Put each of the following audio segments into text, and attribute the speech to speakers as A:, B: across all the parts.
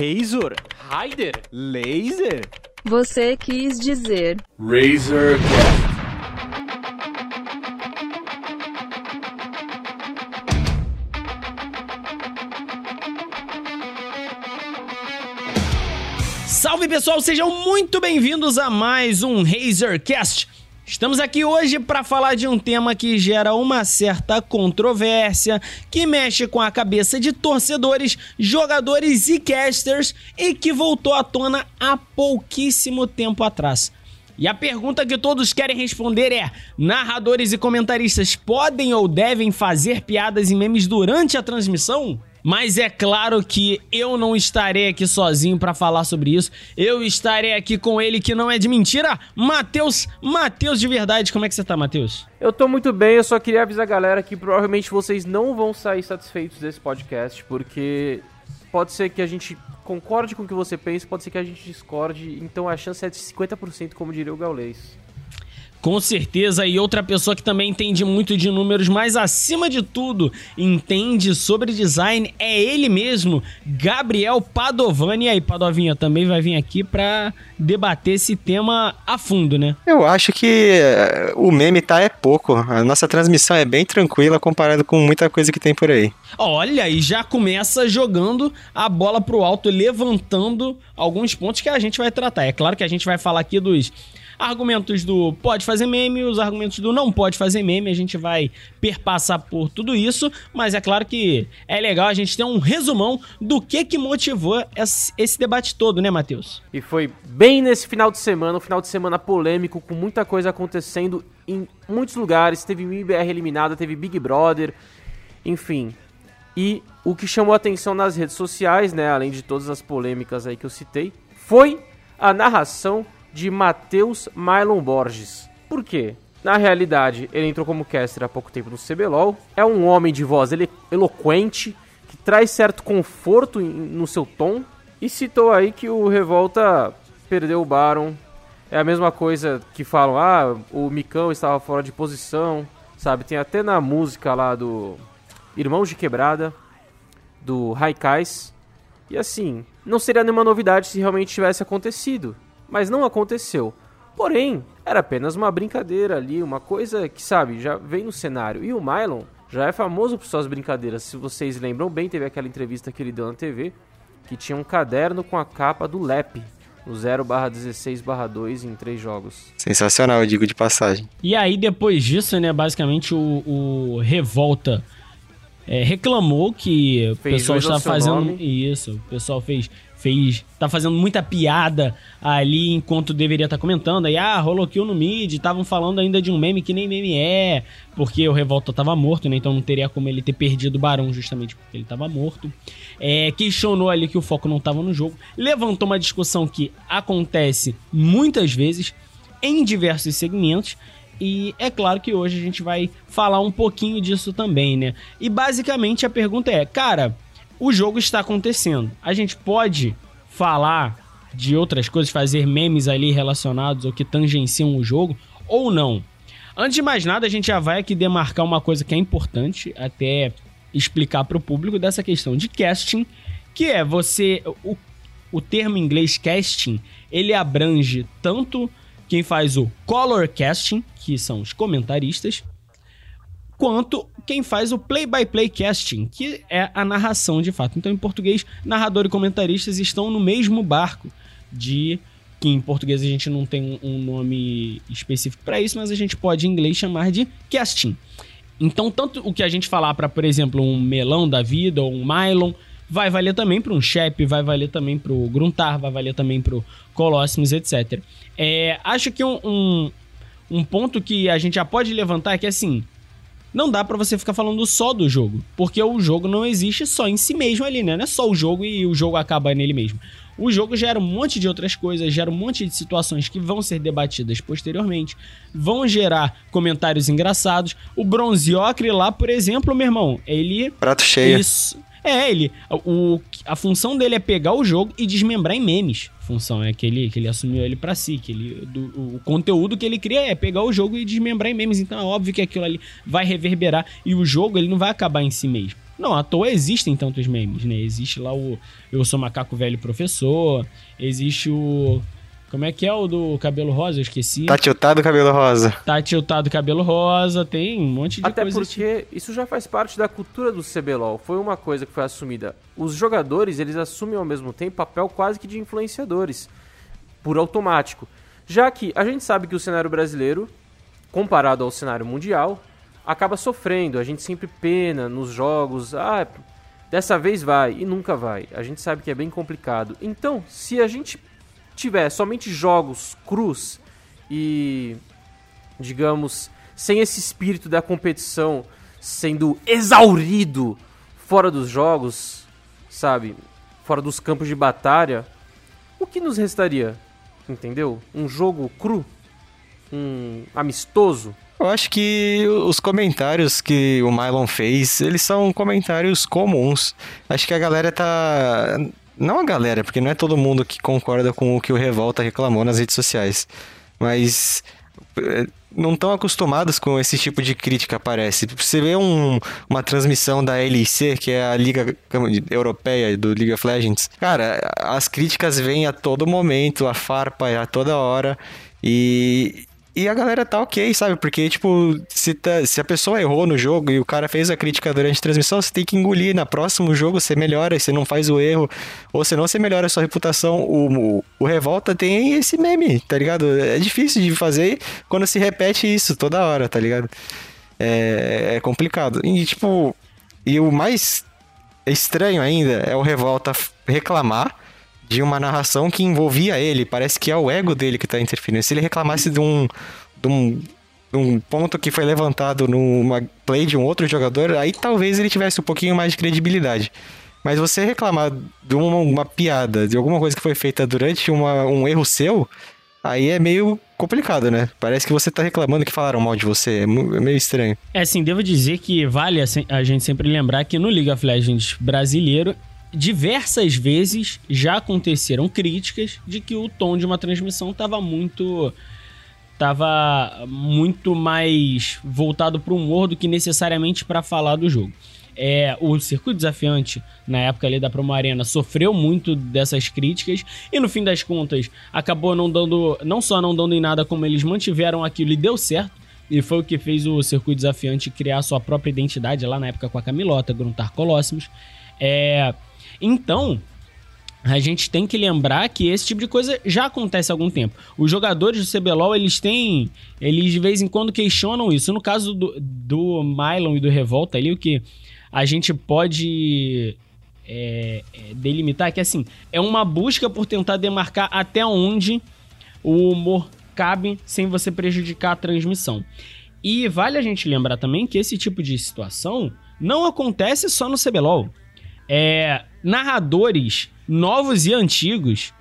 A: Razor,
B: Raider,
A: Laser.
C: Você quis dizer.
D: Razor Cast.
B: Salve pessoal, sejam muito bem-vindos a mais um Razorcast. Estamos aqui hoje para falar de um tema que gera uma certa controvérsia, que mexe com a cabeça de torcedores, jogadores e casters e que voltou à tona há pouquíssimo tempo atrás. E a pergunta que todos querem responder é: narradores e comentaristas podem ou devem fazer piadas e memes durante a transmissão? Mas é claro que eu não estarei aqui sozinho para falar sobre isso. Eu estarei aqui com ele que não é de mentira, Matheus, Matheus de verdade. Como é que você tá, Matheus?
E: Eu tô muito bem, eu só queria avisar a galera que provavelmente vocês não vão sair satisfeitos desse podcast, porque pode ser que a gente concorde com o que você pensa, pode ser que a gente discorde, então a chance é de 50%, como diria o Gaulês.
B: Com certeza, e outra pessoa que também entende muito de números, mas acima de tudo entende sobre design é ele mesmo, Gabriel Padovani. E aí, Padovinha, também vai vir aqui para debater esse tema a fundo, né?
F: Eu acho que eh, o meme tá é pouco. A nossa transmissão é bem tranquila comparado com muita coisa que tem por aí.
B: Olha, e já começa jogando a bola pro alto, levantando alguns pontos que a gente vai tratar. É claro que a gente vai falar aqui dos argumentos do pode fazer meme, os argumentos do não pode fazer meme, a gente vai perpassar por tudo isso, mas é claro que é legal a gente ter um resumão do que que motivou esse, debate todo, né, Matheus?
E: E foi bem nesse final de semana, um final de semana polêmico, com muita coisa acontecendo em muitos lugares. Teve MIBR eliminada, teve Big Brother, enfim. E o que chamou atenção nas redes sociais, né, além de todas as polêmicas aí que eu citei, foi a narração de Matheus Mylon Borges. Por quê? Na realidade, ele entrou como caster há pouco tempo no CBLOL, é um homem de voz elo eloquente, que traz certo conforto no seu tom, e citou aí que o Revolta perdeu o Baron. É a mesma coisa que falam, ah, o Micão estava fora de posição, sabe? Tem até na música lá do Irmãos de Quebrada, do Raikais. E assim, não seria nenhuma novidade se realmente tivesse acontecido mas não aconteceu. Porém, era apenas uma brincadeira ali, uma coisa que, sabe, já vem no cenário. E o Mylon já é famoso por suas brincadeiras. Se vocês lembram bem, teve aquela entrevista que ele deu na TV, que tinha um caderno com a capa do LEP, no 0/16/2 em três jogos.
F: Sensacional, eu digo de passagem.
B: E aí, depois disso, né, basicamente o, o Revolta é, reclamou que fez o pessoal está fazendo nome. isso, o pessoal fez fez. tá fazendo muita piada ali enquanto deveria estar tá comentando. Aí, ah, rolou kill no mid, estavam falando ainda de um meme que nem meme é, porque o Revolta tava morto, né? Então não teria como ele ter perdido o Barão justamente porque ele tava morto. É, questionou ali que o foco não tava no jogo. Levantou uma discussão que acontece muitas vezes em diversos segmentos. E é claro que hoje a gente vai falar um pouquinho disso também, né? E basicamente a pergunta é, cara o jogo está acontecendo. A gente pode falar de outras coisas, fazer memes ali relacionados ou que tangenciam o jogo ou não. Antes de mais nada, a gente já vai aqui demarcar uma coisa que é importante, até explicar para o público dessa questão de casting, que é você o, o termo em inglês casting, ele abrange tanto quem faz o color casting, que são os comentaristas, quanto quem faz o play-by-play -play casting, que é a narração de fato. Então, em português, narrador e comentaristas estão no mesmo barco de que em português a gente não tem um nome específico para isso, mas a gente pode em inglês chamar de casting. Então, tanto o que a gente falar para, por exemplo, um melão da vida ou um Mylon, vai valer também para um Shep, vai valer também para o Gruntar, vai valer também para o Colossus, etc. É, acho que um, um, um ponto que a gente já pode levantar é que, assim, não dá para você ficar falando só do jogo, porque o jogo não existe só em si mesmo ali, né? Não é só o jogo e o jogo acaba nele mesmo. O jogo gera um monte de outras coisas, gera um monte de situações que vão ser debatidas posteriormente, vão gerar comentários engraçados. O Bronziocre lá, por exemplo, meu irmão, ele.
F: Prato cheio.
B: Isso, é, ele. O, a função dele é pegar o jogo e desmembrar em memes. Função é que ele, que ele assumiu ele para si. Que ele, do, o conteúdo que ele cria é pegar o jogo e desmembrar em memes. Então é óbvio que aquilo ali vai reverberar. E o jogo ele não vai acabar em si mesmo. Não, à toa existem tantos memes, né? Existe lá o Eu Sou Macaco Velho Professor, existe o como é que é o do cabelo rosa? Eu esqueci.
F: Tá tiltado cabelo rosa.
B: Tá tiltado cabelo rosa, tem um monte de
E: Até
B: coisa.
E: Até porque tipo. isso já faz parte da cultura do CBLOL. Foi uma coisa que foi assumida. Os jogadores, eles assumem ao mesmo tempo papel quase que de influenciadores, por automático. Já que a gente sabe que o cenário brasileiro, comparado ao cenário mundial, acaba sofrendo. A gente sempre pena nos jogos. Ah, dessa vez vai e nunca vai. A gente sabe que é bem complicado. Então, se a gente tiver somente jogos crus e, digamos, sem esse espírito da competição sendo exaurido fora dos jogos, sabe? Fora dos campos de batalha, o que nos restaria? Entendeu? Um jogo cru? Um amistoso?
F: Eu acho que os comentários que o Mylon fez, eles são comentários comuns. Acho que a galera tá não a galera, porque não é todo mundo que concorda com o que o Revolta reclamou nas redes sociais. Mas é, não estão acostumados com esse tipo de crítica, parece. Você vê um, uma transmissão da LIC, que é a Liga Europeia do League of Legends. Cara, as críticas vêm a todo momento, a farpa é a toda hora. E, e a galera tá ok, sabe? Porque, tipo, se, tá, se a pessoa errou no jogo e o cara fez a crítica durante a transmissão, você tem que engolir. Na próximo jogo você melhora, você não faz o erro. Ou senão você melhora a sua reputação. O, o, o Revolta tem esse meme, tá ligado? É difícil de fazer quando se repete isso toda hora, tá ligado? É, é complicado. E, tipo, e o mais estranho ainda é o Revolta reclamar de uma narração que envolvia ele. Parece que é o ego dele que tá interferindo. Se ele reclamasse de um, de um, de um ponto que foi levantado numa play de um outro jogador, aí talvez ele tivesse um pouquinho mais de credibilidade. Mas você reclamar de uma, uma piada, de alguma coisa que foi feita durante uma, um erro seu, aí é meio complicado, né? Parece que você tá reclamando que falaram mal de você. É, é meio estranho.
B: É, sim, devo dizer que vale a gente sempre lembrar que no League of Legends brasileiro diversas vezes já aconteceram críticas de que o tom de uma transmissão estava muito estava muito mais voltado para o humor do que necessariamente para falar do jogo. É, o circuito desafiante, na época ali da Promo Arena, sofreu muito dessas críticas e no fim das contas acabou não dando, não só não dando em nada, como eles mantiveram aquilo e deu certo. E foi o que fez o circuito desafiante criar sua própria identidade lá na época com a Camilota, Gruntar Colossimos. É, então, a gente tem que lembrar que esse tipo de coisa já acontece há algum tempo. Os jogadores do CBLOL, eles têm. Eles de vez em quando questionam isso. No caso do, do Mylon e do Revolta ali, o que a gente pode é, é, delimitar é que assim, é uma busca por tentar demarcar até onde o humor cabe sem você prejudicar a transmissão. E vale a gente lembrar também que esse tipo de situação não acontece só no CBLOL é, narradores novos e antigos,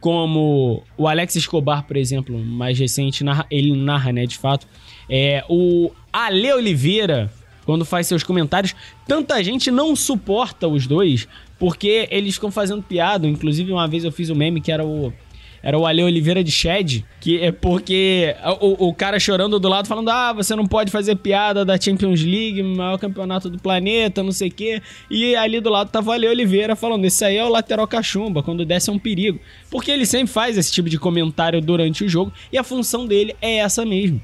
B: como o Alex Escobar, por exemplo, mais recente, narra, ele narra, né, de fato. É, o Ale Oliveira, quando faz seus comentários, tanta gente não suporta os dois, porque eles ficam fazendo piada. Inclusive, uma vez eu fiz um meme que era o era o Ale Oliveira de Shed, que é porque o, o cara chorando do lado falando: ah, você não pode fazer piada da Champions League, maior campeonato do planeta, não sei o quê. E ali do lado tava o Ale Oliveira falando: esse aí é o lateral cachumba, quando desce é um perigo. Porque ele sempre faz esse tipo de comentário durante o jogo e a função dele é essa mesmo.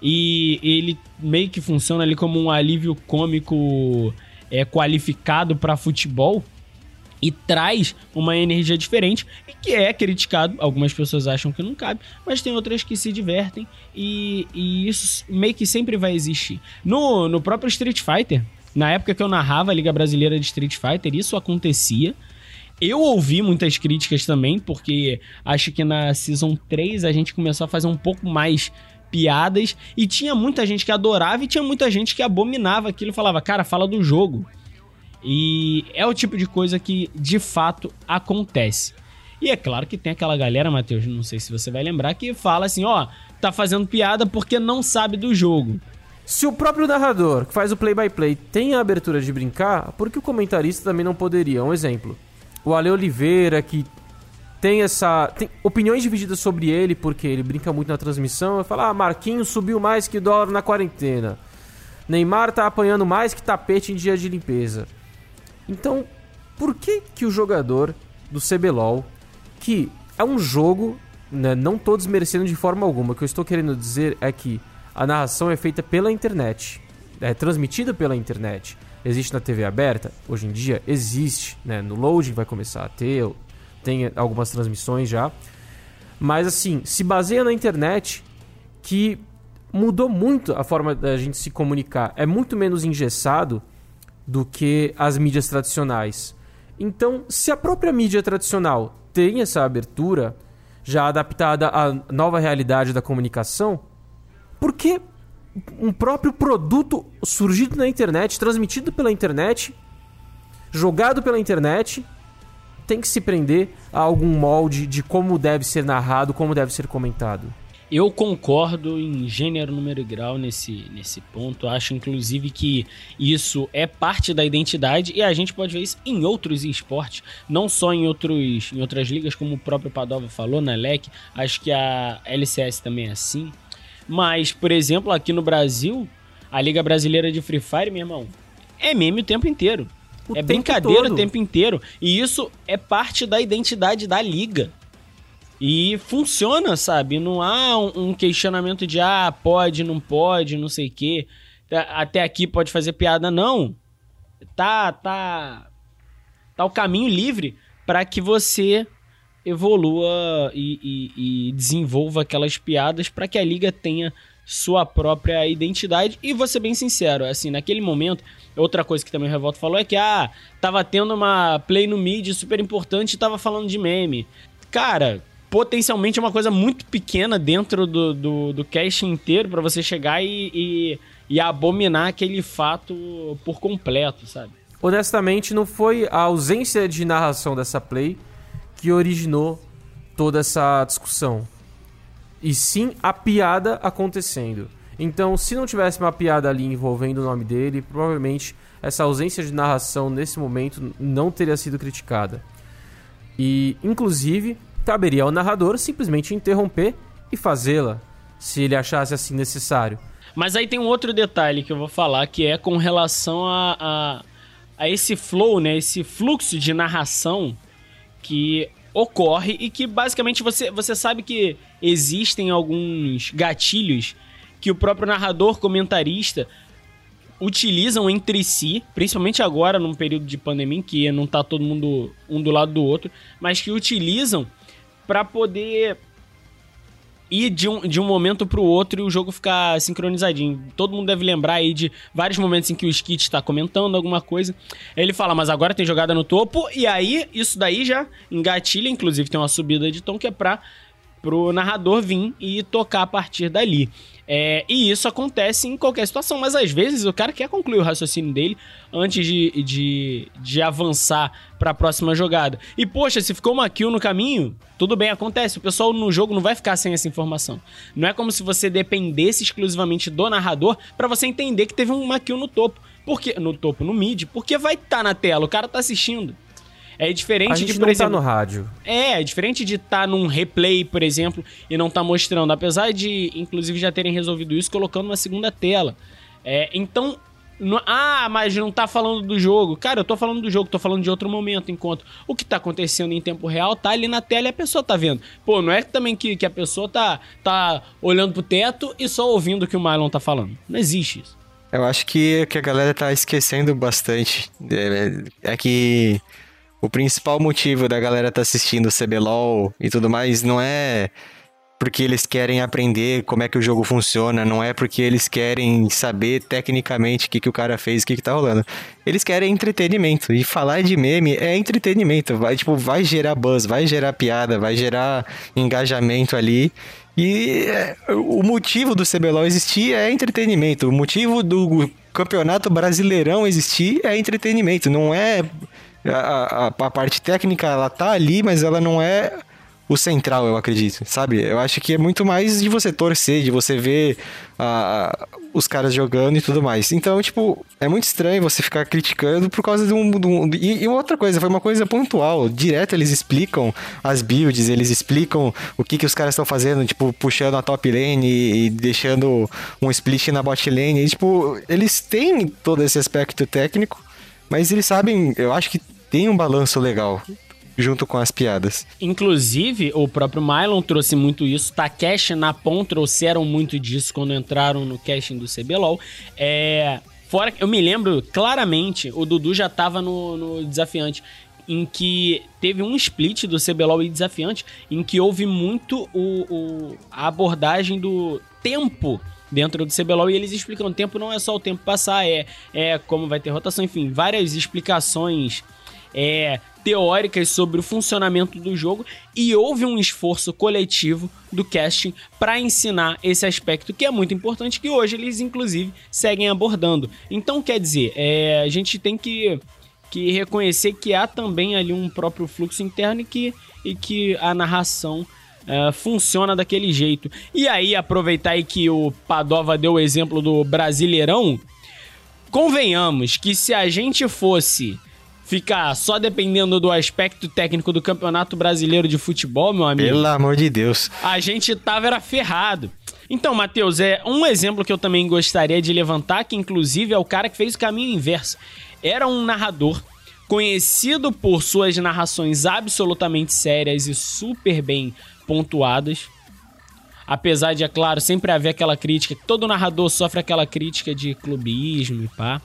B: E ele meio que funciona ali como um alívio cômico é, qualificado para futebol e traz uma energia diferente e que é criticado. Algumas pessoas acham que não cabe, mas tem outras que se divertem e, e isso meio que sempre vai existir. No, no próprio Street Fighter, na época que eu narrava a Liga Brasileira de Street Fighter, isso acontecia. Eu ouvi muitas críticas também, porque acho que na Season 3 a gente começou a fazer um pouco mais piadas e tinha muita gente que adorava e tinha muita gente que abominava aquilo e falava, cara, fala do jogo. E é o tipo de coisa que de fato acontece. E é claro que tem aquela galera, Matheus, não sei se você vai lembrar, que fala assim: ó, tá fazendo piada porque não sabe do jogo.
E: Se o próprio narrador, que faz o play-by-play, -play, tem a abertura de brincar, por que o comentarista também não poderia? Um exemplo. O Ale Oliveira, que tem essa. tem opiniões divididas sobre ele, porque ele brinca muito na transmissão, fala: ah, Marquinhos subiu mais que dólar na quarentena. Neymar tá apanhando mais que tapete em dia de limpeza. Então, por que que o jogador do CBLOL, que é um jogo, né, não tô desmerecendo de forma alguma, o que eu estou querendo dizer é que a narração é feita pela internet, é transmitida pela internet. Existe na TV aberta? Hoje em dia existe, né? No loading vai começar a ter, tem algumas transmissões já. Mas assim, se baseia na internet que mudou muito a forma da gente se comunicar. É muito menos engessado do que as mídias tradicionais. Então, se a própria mídia tradicional tem essa abertura já adaptada à nova realidade da comunicação, por que um próprio produto surgido na internet, transmitido pela internet, jogado pela internet, tem que se prender a algum molde de como deve ser narrado, como deve ser comentado.
B: Eu concordo em gênero, número e grau nesse, nesse ponto. Acho, inclusive, que isso é parte da identidade e a gente pode ver isso em outros esportes, não só em, outros, em outras ligas, como o próprio Padova falou na LEC. Acho que a LCS também é assim. Mas, por exemplo, aqui no Brasil, a Liga Brasileira de Free Fire, meu irmão, é meme o tempo inteiro. O é brincadeira todo. o tempo inteiro. E isso é parte da identidade da liga. E funciona, sabe? Não há um questionamento de ah, pode, não pode, não sei o quê. Até aqui pode fazer piada, não. Tá, tá. Tá o caminho livre para que você evolua e, e, e desenvolva aquelas piadas para que a liga tenha sua própria identidade. E vou ser bem sincero, assim, naquele momento, outra coisa que também o Revolta falou é que, ah, tava tendo uma play no mid super importante e tava falando de meme. Cara, potencialmente é uma coisa muito pequena dentro do, do, do cast inteiro para você chegar e, e, e abominar aquele fato por completo, sabe?
E: Honestamente, não foi a ausência de narração dessa play que originou toda essa discussão. E sim a piada acontecendo. Então, se não tivesse uma piada ali envolvendo o nome dele, provavelmente essa ausência de narração nesse momento não teria sido criticada. E, inclusive, caberia ao narrador simplesmente interromper e fazê-la, se ele achasse assim necessário.
B: Mas aí tem um outro detalhe que eu vou falar, que é com relação a, a, a esse flow, né? Esse fluxo de narração que ocorre e que basicamente você, você sabe que existem alguns gatilhos que o próprio narrador comentarista utilizam entre si, principalmente agora num período de pandemia em que não tá todo mundo um do lado do outro, mas que utilizam para poder ir de um, de um momento pro outro e o jogo ficar sincronizadinho. Todo mundo deve lembrar aí de vários momentos em que o Skit está comentando alguma coisa. Ele fala, mas agora tem jogada no topo, e aí isso daí já engatilha, inclusive tem uma subida de tom que é pra pro narrador vir e tocar a partir dali. É, e isso acontece em qualquer situação, mas às vezes o cara quer concluir o raciocínio dele antes de, de, de avançar para a próxima jogada. E poxa, se ficou uma kill no caminho, tudo bem, acontece. O pessoal no jogo não vai ficar sem essa informação. Não é como se você dependesse exclusivamente do narrador para você entender que teve uma kill no topo. Porque, no topo, no mid, porque vai estar tá na tela, o cara tá assistindo. É diferente
E: a gente
B: de,
E: por não tá exemplo, tá no rádio.
B: É, é diferente de estar tá num replay, por exemplo, e não tá mostrando. Apesar de, inclusive, já terem resolvido isso colocando uma segunda tela. É, então, no, ah, mas não tá falando do jogo. Cara, eu tô falando do jogo, tô falando de outro momento, enquanto o que tá acontecendo em tempo real tá ali na tela e a pessoa tá vendo. Pô, não é também que, que a pessoa tá, tá olhando pro teto e só ouvindo o que o Marlon tá falando. Não existe isso.
F: Eu acho que, que a galera tá esquecendo bastante. É, é que o principal motivo da galera tá assistindo CBLOL e tudo mais não é porque eles querem aprender como é que o jogo funciona, não é porque eles querem saber tecnicamente o que, que o cara fez, o que, que tá rolando. Eles querem entretenimento. E falar de meme é entretenimento. Vai, tipo, vai gerar buzz, vai gerar piada, vai gerar engajamento ali. E é, o motivo do CBLOL existir é entretenimento. O motivo do campeonato brasileirão existir é entretenimento. Não é a, a, a, parte técnica ela tá ali, mas ela não é o central, eu acredito, sabe? Eu acho que é muito mais de você torcer, de você ver uh, os caras jogando e tudo mais. Então, tipo, é muito estranho você ficar criticando por causa de um. De um e, e, outra coisa, foi uma coisa pontual. Direto eles explicam as builds, eles explicam o que, que os caras estão fazendo, tipo, puxando a top lane e, e deixando um split na bot lane. E, tipo, eles têm todo esse aspecto técnico, mas eles sabem, eu acho que tem um balanço legal junto com as piadas.
B: Inclusive, o próprio Mylon trouxe muito isso. Takeshi na Napon trouxeram muito disso quando entraram no casting do CBLOL. É. Fora eu me lembro claramente, o Dudu já tava no, no desafiante em que teve um split do CBLOL e desafiante, em que houve muito o, o, a abordagem do tempo dentro do CBLOL e eles explicam: o tempo não é só o tempo passar, é, é como vai ter rotação, enfim, várias explicações é, teóricas sobre o funcionamento do jogo e houve um esforço coletivo do casting para ensinar esse aspecto que é muito importante que hoje eles inclusive seguem abordando. Então quer dizer, é, a gente tem que, que reconhecer que há também ali um próprio fluxo interno e que, e que a narração Uh, funciona daquele jeito. E aí, aproveitar aí que o Padova deu o exemplo do Brasileirão, convenhamos que se a gente fosse ficar só dependendo do aspecto técnico do Campeonato Brasileiro de Futebol, meu amigo.
F: Pelo amor de Deus.
B: A gente tava era ferrado. Então, Matheus, é um exemplo que eu também gostaria de levantar, que inclusive é o cara que fez o caminho inverso. Era um narrador conhecido por suas narrações absolutamente sérias e super bem pontuadas. Apesar de, é claro, sempre haver aquela crítica, todo narrador sofre aquela crítica de clubismo e pá.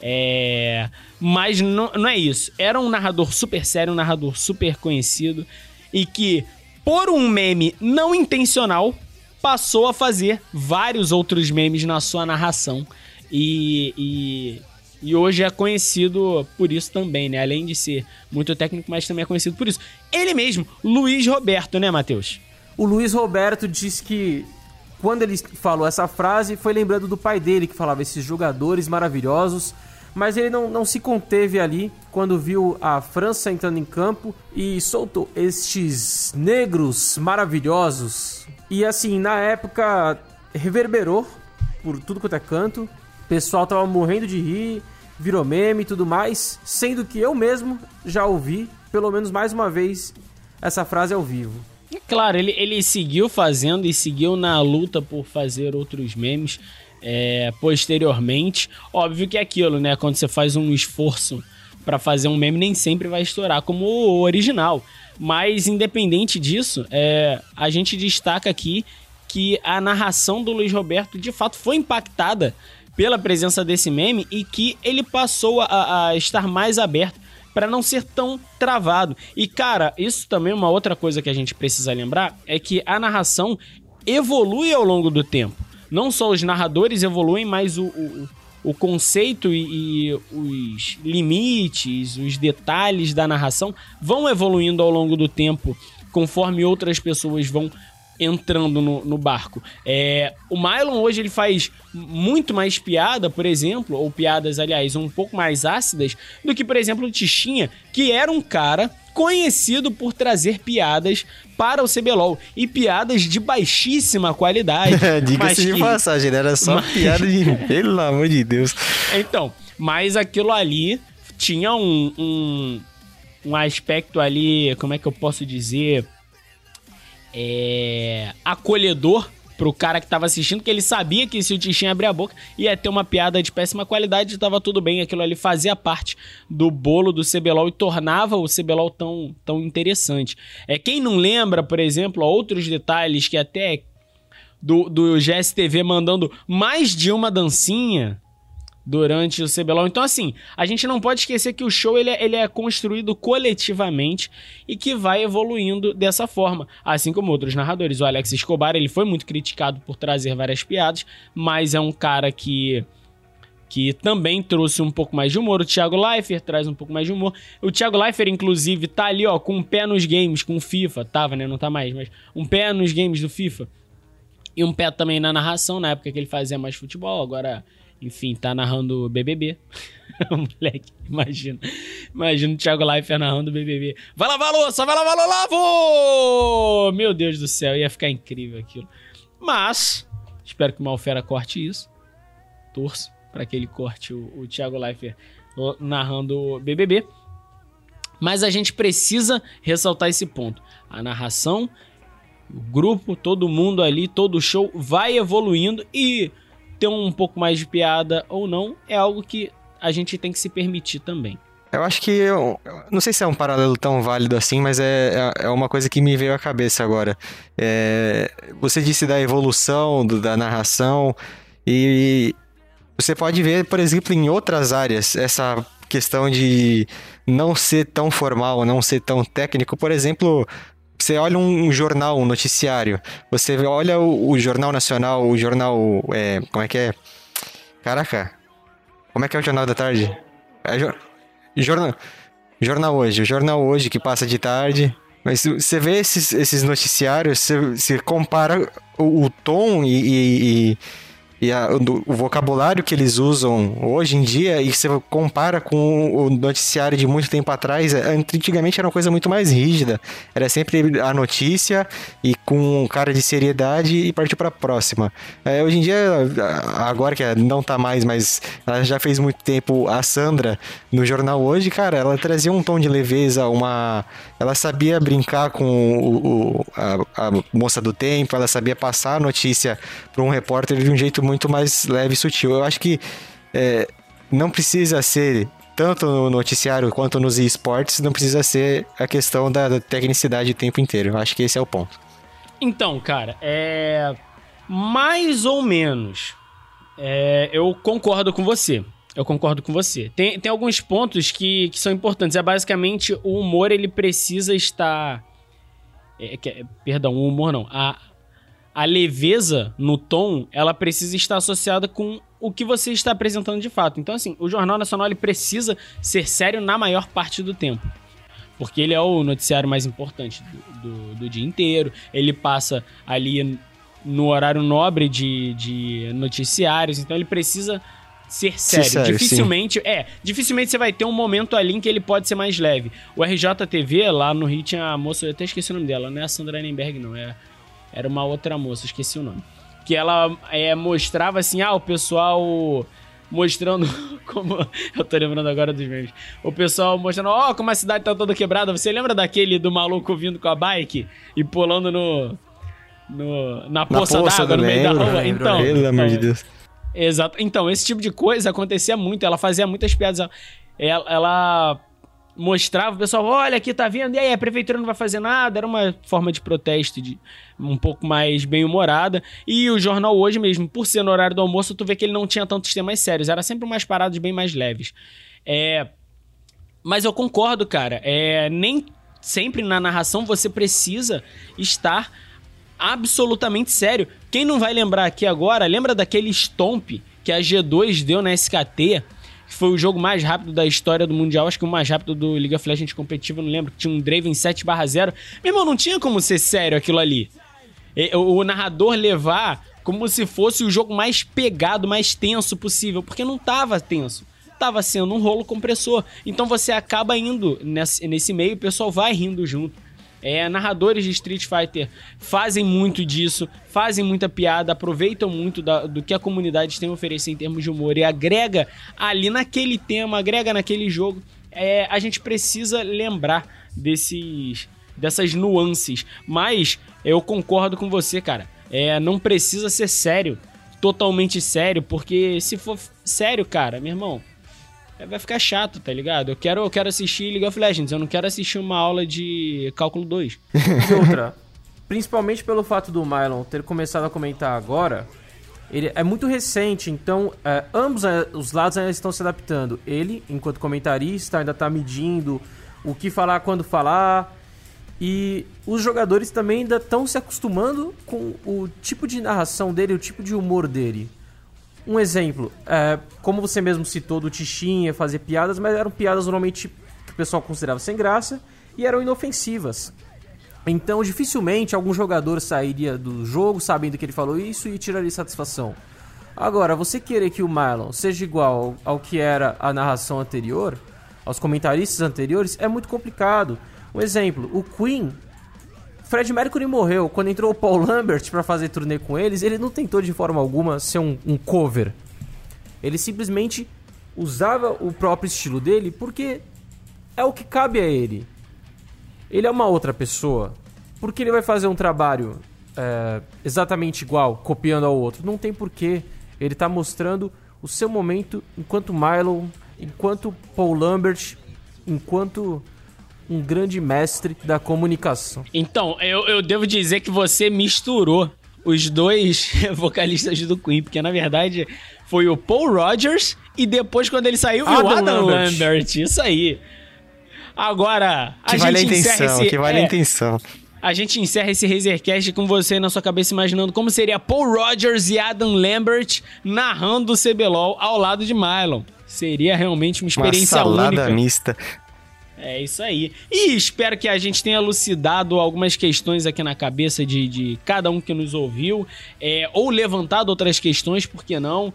B: É... Mas não, não é isso. Era um narrador super sério, um narrador super conhecido. E que, por um meme não intencional, passou a fazer vários outros memes na sua narração. E, e, e, hoje é conhecido por isso também, né? Além de ser muito técnico, mas também é conhecido por isso. Ele mesmo, Luiz Roberto, né, Matheus?
E: O Luiz Roberto disse que quando ele falou essa frase, foi lembrando do pai dele que falava esses jogadores maravilhosos mas ele não, não se conteve ali quando viu a França entrando em campo e soltou estes negros maravilhosos. E assim, na época reverberou por tudo quanto é canto, o pessoal tava morrendo de rir, virou meme e tudo mais, sendo que eu mesmo já ouvi, pelo menos mais uma vez, essa frase ao vivo.
B: Claro, ele, ele seguiu fazendo e seguiu na luta por fazer outros memes é, posteriormente. Óbvio que é aquilo, né? Quando você faz um esforço para fazer um meme, nem sempre vai estourar como o original. Mas, independente disso, é, a gente destaca aqui que a narração do Luiz Roberto de fato foi impactada pela presença desse meme e que ele passou a, a estar mais aberto para não ser tão travado. E cara, isso também é uma outra coisa que a gente precisa lembrar é que a narração evolui ao longo do tempo não só os narradores evoluem, mas o, o, o conceito e, e, os limites, os detalhes da narração vão evoluindo ao longo do tempo, conforme outras pessoas vão entrando no, no barco. É, o Mylon hoje ele faz muito mais piada, por exemplo, ou piadas, aliás, um pouco mais ácidas, do que, por exemplo, o Tichinha, que era um cara conhecido por trazer piadas para o CBLOL. E piadas de baixíssima qualidade.
F: Diga-se de que... passagem, era só mas... piada de. Pelo amor de Deus.
B: Então, mas aquilo ali tinha um, um, um aspecto ali, como é que eu posso dizer? É, acolhedor pro cara que tava assistindo, que ele sabia que se o Tichinho abrir a boca ia ter uma piada de péssima qualidade e tava tudo bem. Aquilo ali fazia parte do bolo do CBLOL e tornava o CBLOL tão, tão interessante. É, quem não lembra, por exemplo, outros detalhes que até do, do GSTV mandando mais de uma dancinha durante o CBLOL. Então, assim, a gente não pode esquecer que o show ele é, ele é construído coletivamente e que vai evoluindo dessa forma, assim como outros narradores. O Alex Escobar ele foi muito criticado por trazer várias piadas, mas é um cara que que também trouxe um pouco mais de humor. O Thiago Leifert traz um pouco mais de humor. O Thiago Leifert, inclusive, tá ali, ó, com um pé nos games, com o FIFA. Tava, né? Não tá mais, mas um pé nos games do FIFA. E um pé também na narração, na época que ele fazia mais futebol. Agora enfim, tá narrando BBB. Moleque, imagina. Imagina o Thiago Leifert narrando BBB. Vai lavar a louça, vai lavar a lavo! Meu Deus do céu, ia ficar incrível aquilo. Mas, espero que o Malfera corte isso. Torço para que ele corte o, o Thiago Leifert narrando BBB. Mas a gente precisa ressaltar esse ponto. A narração, o grupo, todo mundo ali, todo show vai evoluindo e ter um pouco mais de piada ou não é algo que a gente tem que se permitir também.
F: Eu acho que. Eu, não sei se é um paralelo tão válido assim, mas é, é, é uma coisa que me veio à cabeça agora. É, você disse da evolução, do, da narração, e você pode ver, por exemplo, em outras áreas, essa questão de não ser tão formal, não ser tão técnico. Por exemplo, você olha um, jornal, um noticiário, você olha o, o Jornal Nacional, o jornal. É, como é que é? Caraca, como é que é o Jornal da Tarde? É, jornal, jornal Hoje, o Jornal Hoje que passa de tarde. Mas você vê esses, esses noticiários, você, você compara o, o tom e, e, e e a, o, o, vocabulário que eles usam hoje em dia, e você compara com o noticiário de muito tempo atrás, é, antigamente era uma coisa muito mais rígida. Era sempre a notícia e com um cara de seriedade e partir para a próxima. É, hoje em dia, agora que não tá mais, mas ela já fez muito tempo a Sandra no jornal hoje, cara, ela trazia um tom de leveza, uma. Ela sabia brincar com o, o a, a moça do tempo, ela sabia passar a notícia para um repórter de um jeito muito mais leve e sutil. Eu acho que é, não precisa ser tanto no noticiário quanto nos esportes, não precisa ser a questão da tecnicidade o tempo inteiro. Eu acho que esse é o ponto.
B: Então, cara, é. Mais ou menos. É, eu concordo com você. Eu concordo com você. Tem, tem alguns pontos que, que são importantes. É basicamente o humor ele precisa estar. É, que, perdão, o humor não. A, a leveza no tom, ela precisa estar associada com o que você está apresentando de fato. Então, assim, o Jornal Nacional ele precisa ser sério na maior parte do tempo. Porque ele é o noticiário mais importante do, do, do dia inteiro. Ele passa ali no horário nobre de, de noticiários. Então, ele precisa ser sério. sério dificilmente, sim. é, dificilmente você vai ter um momento ali em que ele pode ser mais leve. O RJTV, lá no Rio, tinha a moça, eu até esqueci o nome dela, não é a Sandra Nenberg, não, é era uma outra moça, esqueci o nome. Que ela é, mostrava assim, ah, o pessoal mostrando como. Eu tô lembrando agora dos memes. O pessoal mostrando, ó, oh, como a cidade tá toda quebrada. Você lembra daquele do maluco vindo com a bike e pulando no. no na poça, poça d'água no meio da rua? Então. Pelo amor de então, Deus. Exato. Então, esse tipo de coisa acontecia muito. Ela fazia muitas piadas. Ela, ela mostrava o pessoal, olha aqui, tá vendo? E aí, a prefeitura não vai fazer nada. Era uma forma de protesto de um pouco mais bem-humorada. E o jornal hoje mesmo, por ser no horário do almoço, tu vê que ele não tinha tantos temas sérios. Era sempre umas paradas bem mais leves. É... Mas eu concordo, cara. É... Nem sempre na narração você precisa estar absolutamente sério. Quem não vai lembrar aqui agora, lembra daquele stomp que a G2 deu na SKT que foi o jogo mais rápido da história do Mundial, acho que o mais rápido do League of Legends competitivo, não lembro, que tinha um Draven 7/0. Meu irmão, não tinha como ser sério aquilo ali. O, o narrador levar como se fosse o jogo mais pegado, mais tenso possível, porque não tava tenso. Tava sendo um rolo compressor. Então você acaba indo nesse, nesse meio, o pessoal vai rindo junto. É, narradores de Street Fighter fazem muito disso, fazem muita piada, aproveitam muito da, do que a comunidade tem a oferecer em termos de humor e agrega ali naquele tema, agrega naquele jogo. É, a gente precisa lembrar desses dessas nuances, mas eu concordo com você, cara. É, não precisa ser sério, totalmente sério, porque se for sério, cara, meu irmão, vai ficar chato, tá ligado? Eu quero, eu quero assistir League of Legends, eu não quero assistir uma aula de cálculo 2.
E: E outra, principalmente pelo fato do Mylon ter começado a comentar agora, ele é muito recente, então é, ambos é, os lados ainda estão se adaptando. Ele, enquanto comentarista, ainda está medindo o que falar, quando falar. E os jogadores também ainda estão se acostumando com o tipo de narração dele, o tipo de humor dele. Um exemplo, é, como você mesmo citou do Tichinha fazer piadas, mas eram piadas normalmente que o pessoal considerava sem graça e eram inofensivas. Então, dificilmente algum jogador sairia do jogo sabendo que ele falou isso e tiraria satisfação. Agora, você querer que o Marlon seja igual ao que era a narração anterior, aos comentaristas anteriores, é muito complicado. Um exemplo, o Queen Fred Mercury morreu. Quando entrou o Paul Lambert para fazer turnê com eles, ele não tentou de forma alguma ser um, um, cover. Ele simplesmente usava o próprio estilo dele porque é o que cabe a ele. Ele é uma outra pessoa. Porque ele vai fazer um trabalho é, exatamente igual, copiando ao outro? Não tem porquê. Ele está mostrando o seu momento enquanto Milo, enquanto Paul Lambert, enquanto um grande mestre da comunicação.
B: Então, eu, eu devo dizer que você misturou os dois vocalistas do Queen, porque na verdade foi o Paul Rogers e depois quando ele saiu, Adam o Adam Lambert. Lambert. Isso aí. Agora,
F: a que gente vale a intenção, esse, que vale é, a intenção.
B: A gente encerra esse Razercast com você na sua cabeça imaginando como seria Paul Rogers e Adam Lambert narrando o CBLOL ao lado de Mylon. Seria realmente uma experiência uma salada única.
F: mista.
B: É isso aí. E espero que a gente tenha elucidado algumas questões aqui na cabeça de, de cada um que nos ouviu, é, ou levantado outras questões, por que não?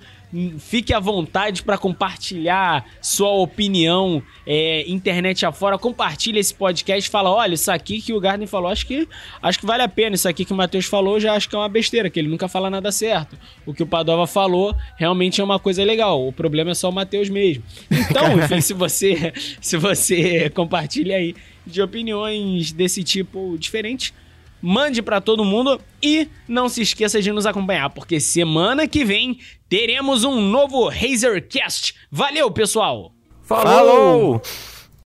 B: Fique à vontade para compartilhar sua opinião é, internet afora. Compartilhe esse podcast. Fala, olha, isso aqui que o Garden falou, acho que, acho que vale a pena. Isso aqui que o Matheus falou, já acho que é uma besteira, que ele nunca fala nada certo. O que o Padova falou realmente é uma coisa legal. O problema é só o Matheus mesmo. Então, enfim, se você, se você compartilha aí de opiniões desse tipo diferente, mande para todo mundo e não se esqueça de nos acompanhar, porque semana que vem teremos um novo Razercast. Valeu, pessoal!
F: Falou! Falou!